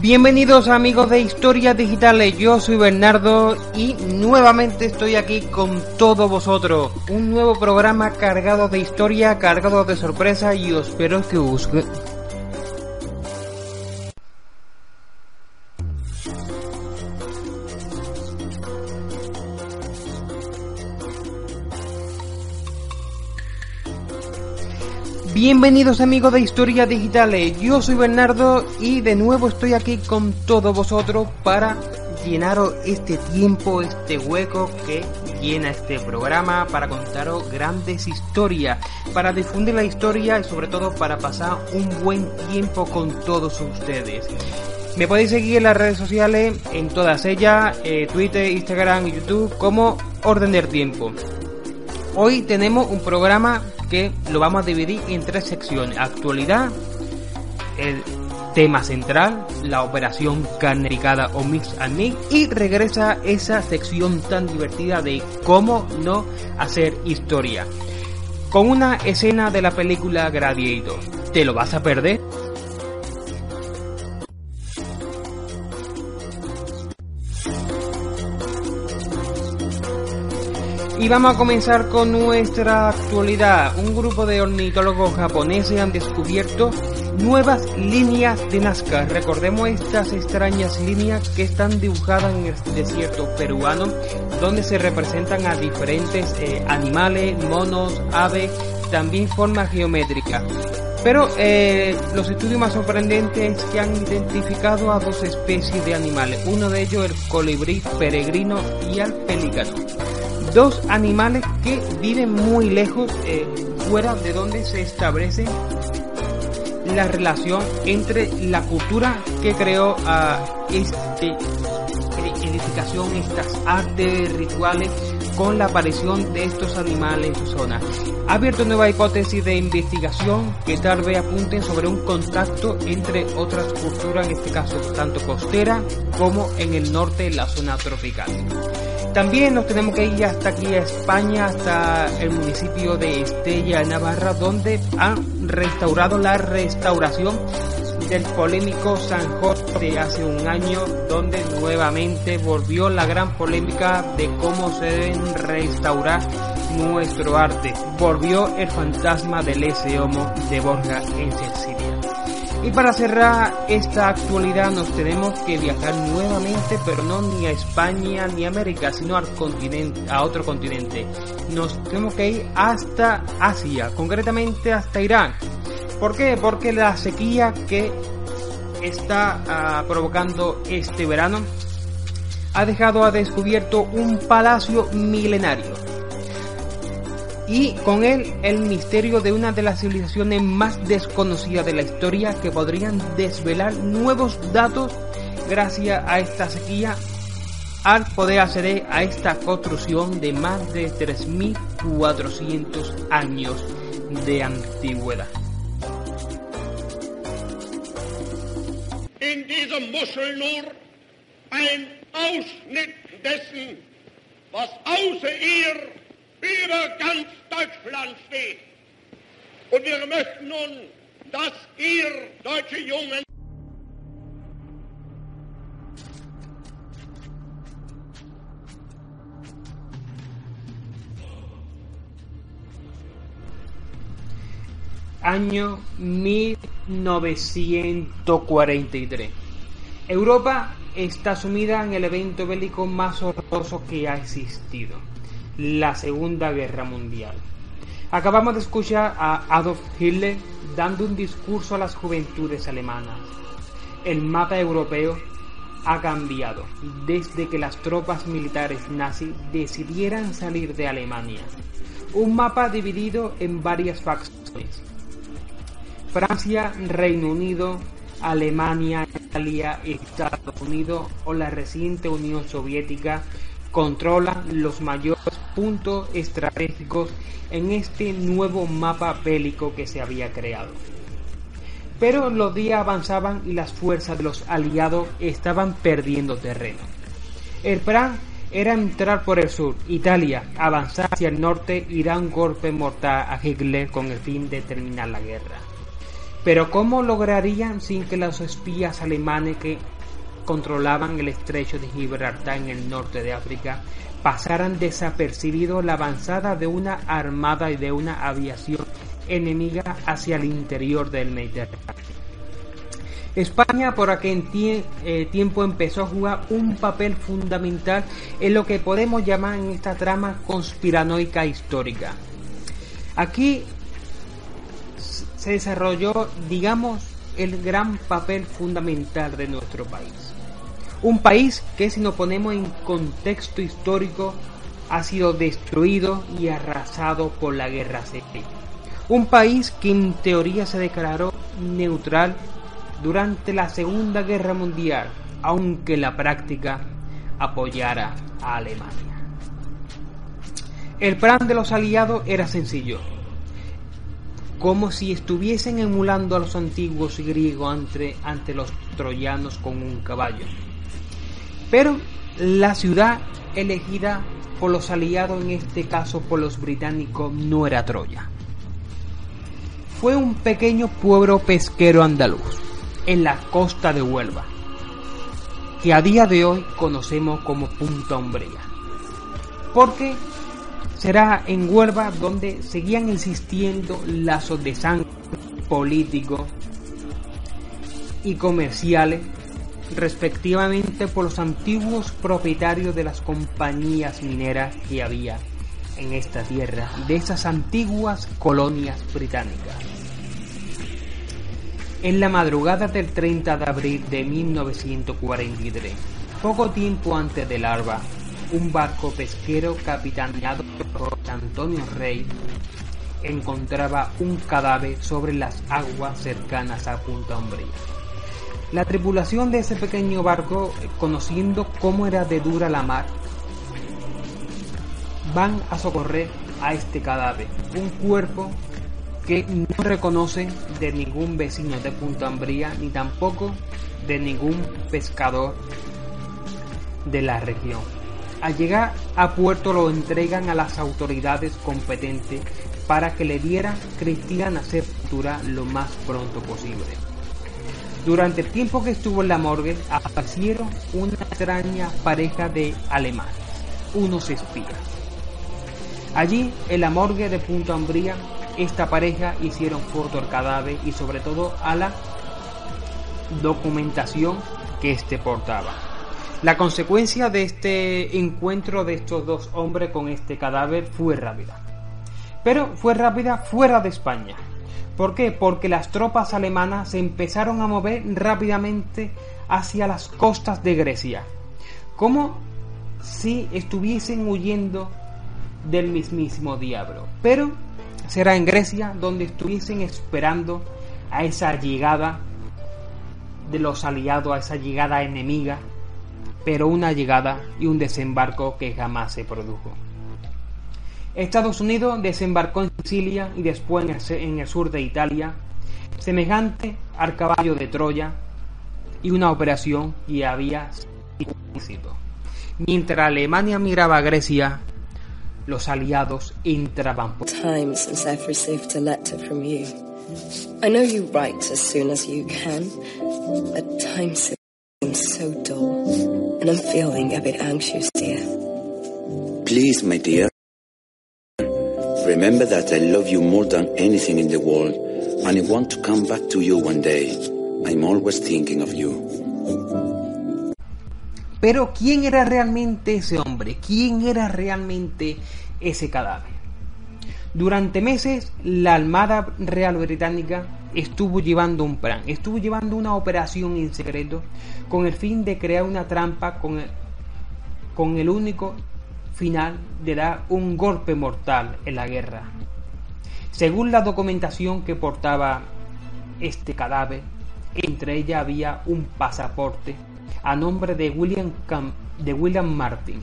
Bienvenidos amigos de Historias Digitales, yo soy Bernardo y nuevamente estoy aquí con todos vosotros. Un nuevo programa cargado de historia, cargado de sorpresa y os espero que os Bienvenidos amigos de Historias Digitales, yo soy Bernardo y de nuevo estoy aquí con todos vosotros para llenaros este tiempo, este hueco que llena este programa, para contaros grandes historias, para difundir la historia y sobre todo para pasar un buen tiempo con todos ustedes. Me podéis seguir en las redes sociales, en todas ellas, eh, Twitter, Instagram y YouTube, como Orden del Tiempo. Hoy tenemos un programa que lo vamos a dividir en tres secciones. Actualidad, el tema central, la operación carnericada o mix and mix y regresa esa sección tan divertida de cómo no hacer historia. Con una escena de la película Gladiator. ¿Te lo vas a perder? Y vamos a comenzar con nuestra actualidad. Un grupo de ornitólogos japoneses han descubierto nuevas líneas de Nazca. Recordemos estas extrañas líneas que están dibujadas en el desierto peruano, donde se representan a diferentes eh, animales, monos, aves, también forma geométrica. Pero eh, los estudios más sorprendentes es que han identificado a dos especies de animales, uno de ellos el colibrí peregrino y al pelícano dos animales que viven muy lejos, eh, fuera de donde se establece la relación entre la cultura que creó a este edificación, estas artes rituales con la aparición de estos animales en su zona. Ha abierto nueva hipótesis de investigación que tal vez apunten sobre un contacto entre otras culturas, en este caso tanto costera como en el norte, la zona tropical. También nos tenemos que ir hasta aquí a España, hasta el municipio de Estella, Navarra, donde han restaurado la restauración del polémico San de hace un año, donde nuevamente volvió la gran polémica de cómo se deben restaurar nuestro arte. Volvió el fantasma del ese homo de Borja en. Y para cerrar esta actualidad nos tenemos que viajar nuevamente, pero no ni a España ni a América, sino al continente, a otro continente. Nos tenemos que ir hasta Asia, concretamente hasta Irán. ¿Por qué? Porque la sequía que está ah, provocando este verano ha dejado a descubierto un palacio milenario y con él el misterio de una de las civilizaciones más desconocidas de la historia que podrían desvelar nuevos datos gracias a esta sequía al poder acceder a esta construcción de más de 3.400 años de antigüedad. In was außer ihr über ganz Deutschland steht. Und wir möchten nun, dass ihr, deutsche Jungen, Año 1943. Europa está sumida en el evento bélico más horroroso que ha existido la Segunda Guerra Mundial. Acabamos de escuchar a Adolf Hitler dando un discurso a las juventudes alemanas. el mapa europeo ha cambiado desde que las tropas militares nazis decidieran salir de Alemania. Un mapa dividido en varias facciones. Francia, Reino Unido, Alemania, Italia, Estados Unidos o la reciente Unión Soviética controlan los mayores puntos estratégicos en este nuevo mapa bélico que se había creado. Pero los días avanzaban y las fuerzas de los aliados estaban perdiendo terreno. El plan era entrar por el sur, Italia, avanzar hacia el norte y dar un golpe mortal a Hitler con el fin de terminar la guerra. Pero ¿cómo lograrían sin que los espías alemanes que controlaban el estrecho de Gibraltar en el norte de África pasaran desapercibido la avanzada de una armada y de una aviación enemiga hacia el interior del Mediterráneo. España por aquel eh, tiempo empezó a jugar un papel fundamental en lo que podemos llamar en esta trama conspiranoica histórica. Aquí se desarrolló, digamos, el gran papel fundamental de nuestro país. Un país que si nos ponemos en contexto histórico ha sido destruido y arrasado por la guerra civil un país que en teoría se declaró neutral durante la Segunda Guerra Mundial, aunque en la práctica apoyara a Alemania. El plan de los aliados era sencillo, como si estuviesen emulando a los antiguos griegos ante, ante los troyanos con un caballo. Pero la ciudad elegida por los aliados, en este caso por los británicos, no era Troya fue un pequeño pueblo pesquero andaluz, en la costa de Huelva, que a día de hoy conocemos como Punta Umbría. Porque será en Huelva donde seguían existiendo lazos de sangre políticos y comerciales respectivamente por los antiguos propietarios de las compañías mineras que había en esta tierra de esas antiguas colonias británicas. En la madrugada del 30 de abril de 1943, poco tiempo antes del alba, un barco pesquero capitaneado por Antonio Rey encontraba un cadáver sobre las aguas cercanas a Punta Umbría. La tripulación de ese pequeño barco, conociendo cómo era de dura la mar, van a socorrer a este cadáver, un cuerpo que no reconocen de ningún vecino de Punta Ambría ni tampoco de ningún pescador de la región. Al llegar a puerto lo entregan a las autoridades competentes para que le dieran cristiana sepultura lo más pronto posible. Durante el tiempo que estuvo en la morgue aparecieron una extraña pareja de alemanes, unos espías Allí, en la morgue de Punta Umbría, esta pareja hicieron foto al cadáver y sobre todo a la documentación que éste portaba. La consecuencia de este encuentro de estos dos hombres con este cadáver fue rápida. Pero fue rápida fuera de España. ¿Por qué? Porque las tropas alemanas se empezaron a mover rápidamente hacia las costas de Grecia. Como si estuviesen huyendo del mismísimo diablo. Pero será en Grecia donde estuviesen esperando a esa llegada de los aliados, a esa llegada enemiga, pero una llegada y un desembarco que jamás se produjo. Estados Unidos desembarcó en Sicilia y después en el sur de Italia, semejante al caballo de Troya, y una operación que había sido Mientras Alemania miraba a Grecia, los aliados entraban por... Time since I've received a letter from you. I know you write as soon as you can, but time seems so dull, and I'm feeling a bit anxious, dear. Please, my dear, remember that I love you more than anything in the world, and I want to come back to you one day. I'm always thinking of you. Pero ¿quién era realmente ese hombre? ¿Quién era realmente ese cadáver? Durante meses, la Armada Real Británica estuvo llevando un plan, estuvo llevando una operación en secreto con el fin de crear una trampa con el, con el único final de dar un golpe mortal en la guerra. Según la documentación que portaba este cadáver, entre ella había un pasaporte a nombre de William, de William Martin.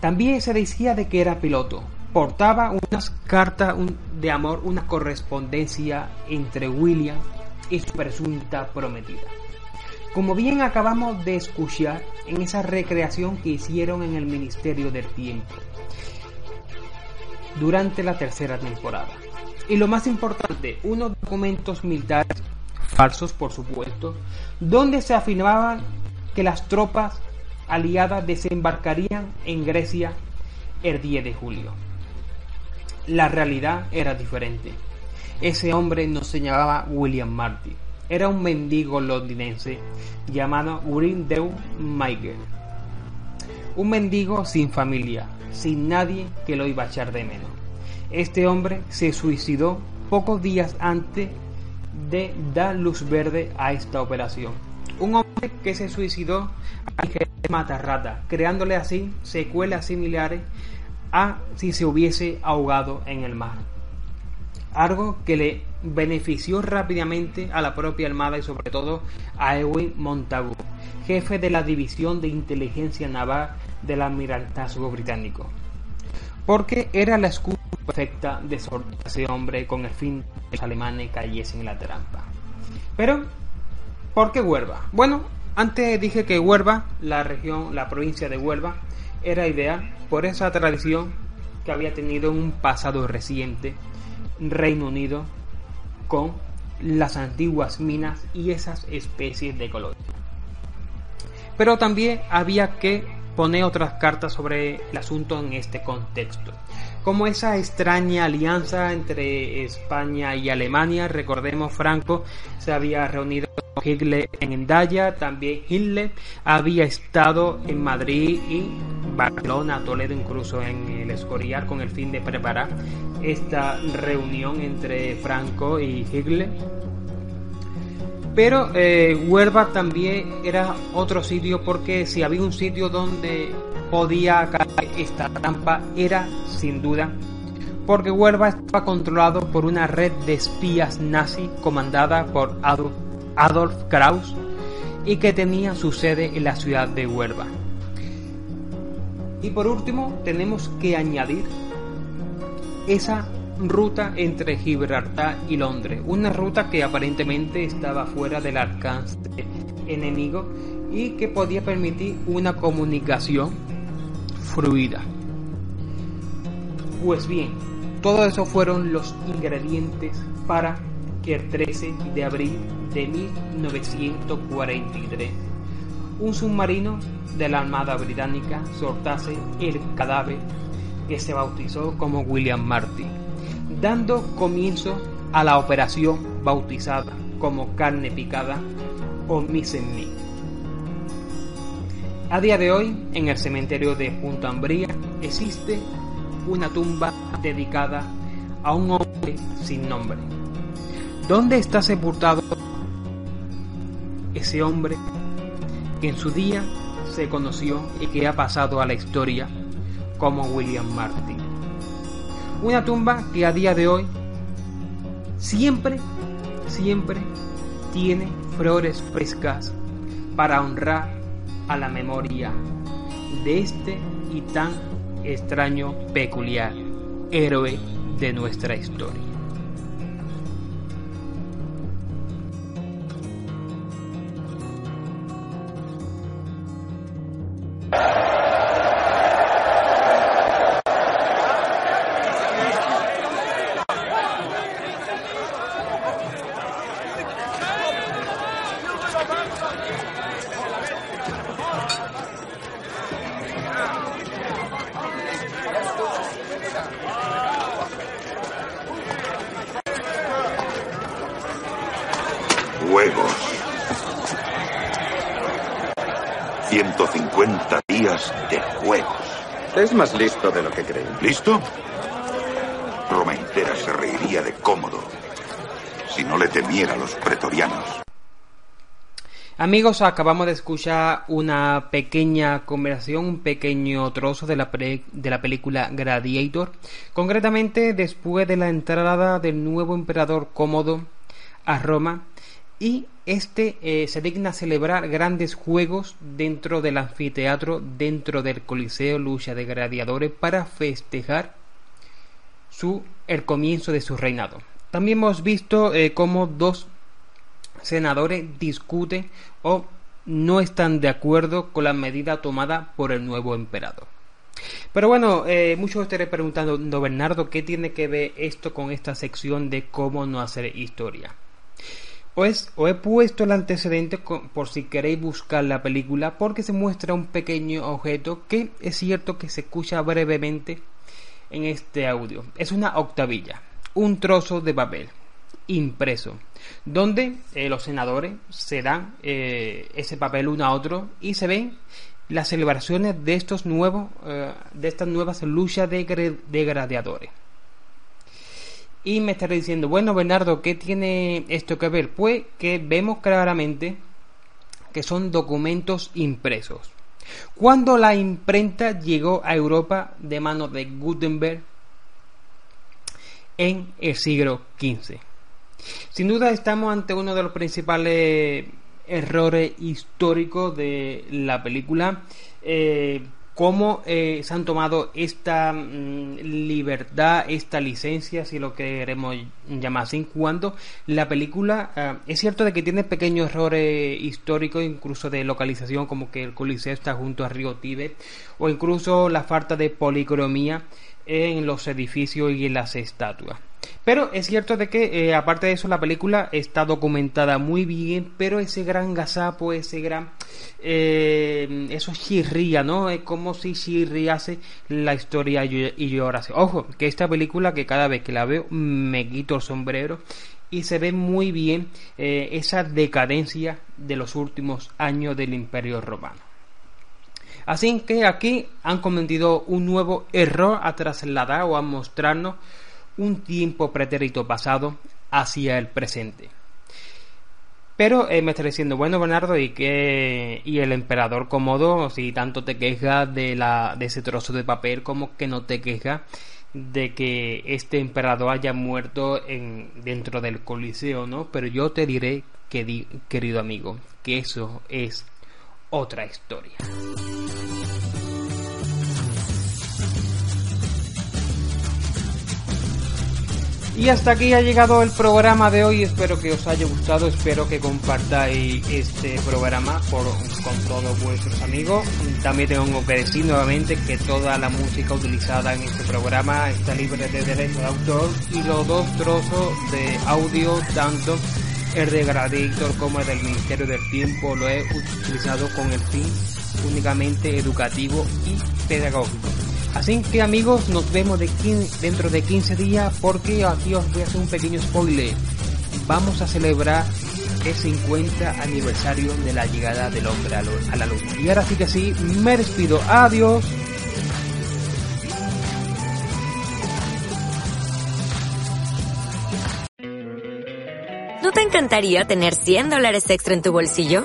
También se decía de que era piloto. Portaba unas cartas de amor, una correspondencia entre William y su presunta prometida. Como bien acabamos de escuchar en esa recreación que hicieron en el Ministerio del Tiempo durante la tercera temporada. Y lo más importante, unos documentos militares falsos, por supuesto, donde se afirmaba que las tropas aliadas desembarcarían en Grecia el 10 de julio. La realidad era diferente. Ese hombre nos señalaba William Martin. Era un mendigo londinense llamado Grindel Michael. Un mendigo sin familia, sin nadie que lo iba a echar de menos. Este hombre se suicidó pocos días antes de dar luz verde a esta operación. Un hombre que se suicidó a matarrata, creándole así secuelas similares a si se hubiese ahogado en el mar. Algo que le benefició rápidamente a la propia Armada y sobre todo a Edwin Montagu, jefe de la División de Inteligencia Naval del Almirantazgo Británico. Porque era la excusa perfecta de soltar a ese hombre con el fin de que los alemanes cayesen en la trampa. Pero, ¿por qué Huelva? Bueno, antes dije que Huelva, la región, la provincia de Huelva, era ideal por esa tradición que había tenido un pasado reciente Reino Unido con las antiguas minas y esas especies de color. Pero también había que poner otras cartas sobre el asunto en este contexto como esa extraña alianza entre España y Alemania. Recordemos, Franco se había reunido con Hitler en Endaya, también Hitler había estado en Madrid y Barcelona, Toledo, incluso en el Escorial, con el fin de preparar esta reunión entre Franco y Hitler. Pero eh, Huelva también era otro sitio porque si había un sitio donde podía caer esta trampa era, sin duda, porque Huelva estaba controlado por una red de espías nazi comandada por Adolf, Adolf Kraus y que tenía su sede en la ciudad de Huelva. Y por último, tenemos que añadir esa ruta entre Gibraltar y Londres, una ruta que aparentemente estaba fuera del alcance enemigo y que podía permitir una comunicación fluida. Pues bien, todo eso fueron los ingredientes para que el 13 de abril de 1943 un submarino de la Armada Británica soltase el cadáver que se bautizó como William Martin, dando comienzo a la operación bautizada como carne picada o Mise a día de hoy, en el cementerio de Punta Ambría existe una tumba dedicada a un hombre sin nombre. ¿Dónde está sepultado ese hombre que en su día se conoció y que ha pasado a la historia como William Martin? Una tumba que a día de hoy siempre, siempre tiene flores frescas para honrar a la memoria de este y tan extraño, peculiar héroe de nuestra historia. Es más listo de lo que creen. ¿Listo? Roma entera se reiría de cómodo si no le temiera a los pretorianos. Amigos, acabamos de escuchar una pequeña conversación, un pequeño trozo de la, de la película Gladiator, concretamente después de la entrada del nuevo emperador cómodo a Roma y este eh, se digna a celebrar grandes juegos dentro del anfiteatro, dentro del Coliseo Lucha de Gladiadores para festejar su, el comienzo de su reinado. También hemos visto eh, cómo dos senadores discuten o no están de acuerdo con la medida tomada por el nuevo emperador. Pero bueno, eh, muchos estaréis preguntando, no Bernardo, ¿qué tiene que ver esto con esta sección de cómo no hacer historia? Pues os he puesto el antecedente por si queréis buscar la película porque se muestra un pequeño objeto que es cierto que se escucha brevemente en este audio. Es una octavilla, un trozo de papel impreso, donde eh, los senadores se dan eh, ese papel uno a otro y se ven las celebraciones de estos nuevos, eh, de estas nuevas luchas de. Y me estaré diciendo, bueno Bernardo, ¿qué tiene esto que ver? Pues que vemos claramente que son documentos impresos. Cuando la imprenta llegó a Europa de manos de Gutenberg en el siglo XV. Sin duda estamos ante uno de los principales errores históricos de la película. Eh, cómo eh, se han tomado esta mm, libertad, esta licencia, si lo queremos llamar así, cuando la película eh, es cierto de que tiene pequeños errores históricos, incluso de localización, como que el Coliseo está junto a Río Tíbet, o incluso la falta de policromía en los edificios y en las estatuas. Pero es cierto de que, eh, aparte de eso, la película está documentada muy bien, pero ese gran gazapo, ese gran... Eh, eso chirría, ¿no? Es como si chirriase la historia y llorase. Ojo, que esta película, que cada vez que la veo, me quito el sombrero y se ve muy bien eh, esa decadencia de los últimos años del Imperio Romano. Así que aquí han cometido un nuevo error a trasladar o a mostrarnos un tiempo pretérito pasado hacia el presente. Pero eh, me está diciendo, bueno Bernardo, ¿y que y el emperador cómodo, si tanto te quejas de, la, de ese trozo de papel, como que no te quejas de que este emperador haya muerto en, dentro del Coliseo, ¿no? Pero yo te diré, que, querido amigo, que eso es otra historia. Y hasta aquí ha llegado el programa de hoy. Espero que os haya gustado. Espero que compartáis este programa con todos vuestros amigos. También tengo que decir nuevamente que toda la música utilizada en este programa está libre de derecho de autor y los dos trozos de audio, tanto el de Gradator como el del Ministerio del Tiempo, lo he utilizado con el fin únicamente educativo y pedagógico. Así que amigos, nos vemos de dentro de 15 días porque aquí os voy a hacer un pequeño spoiler. Vamos a celebrar el 50 aniversario de la llegada del hombre a la luna. Y ahora sí que sí, me despido. Adiós. ¿No te encantaría tener 100 dólares extra en tu bolsillo?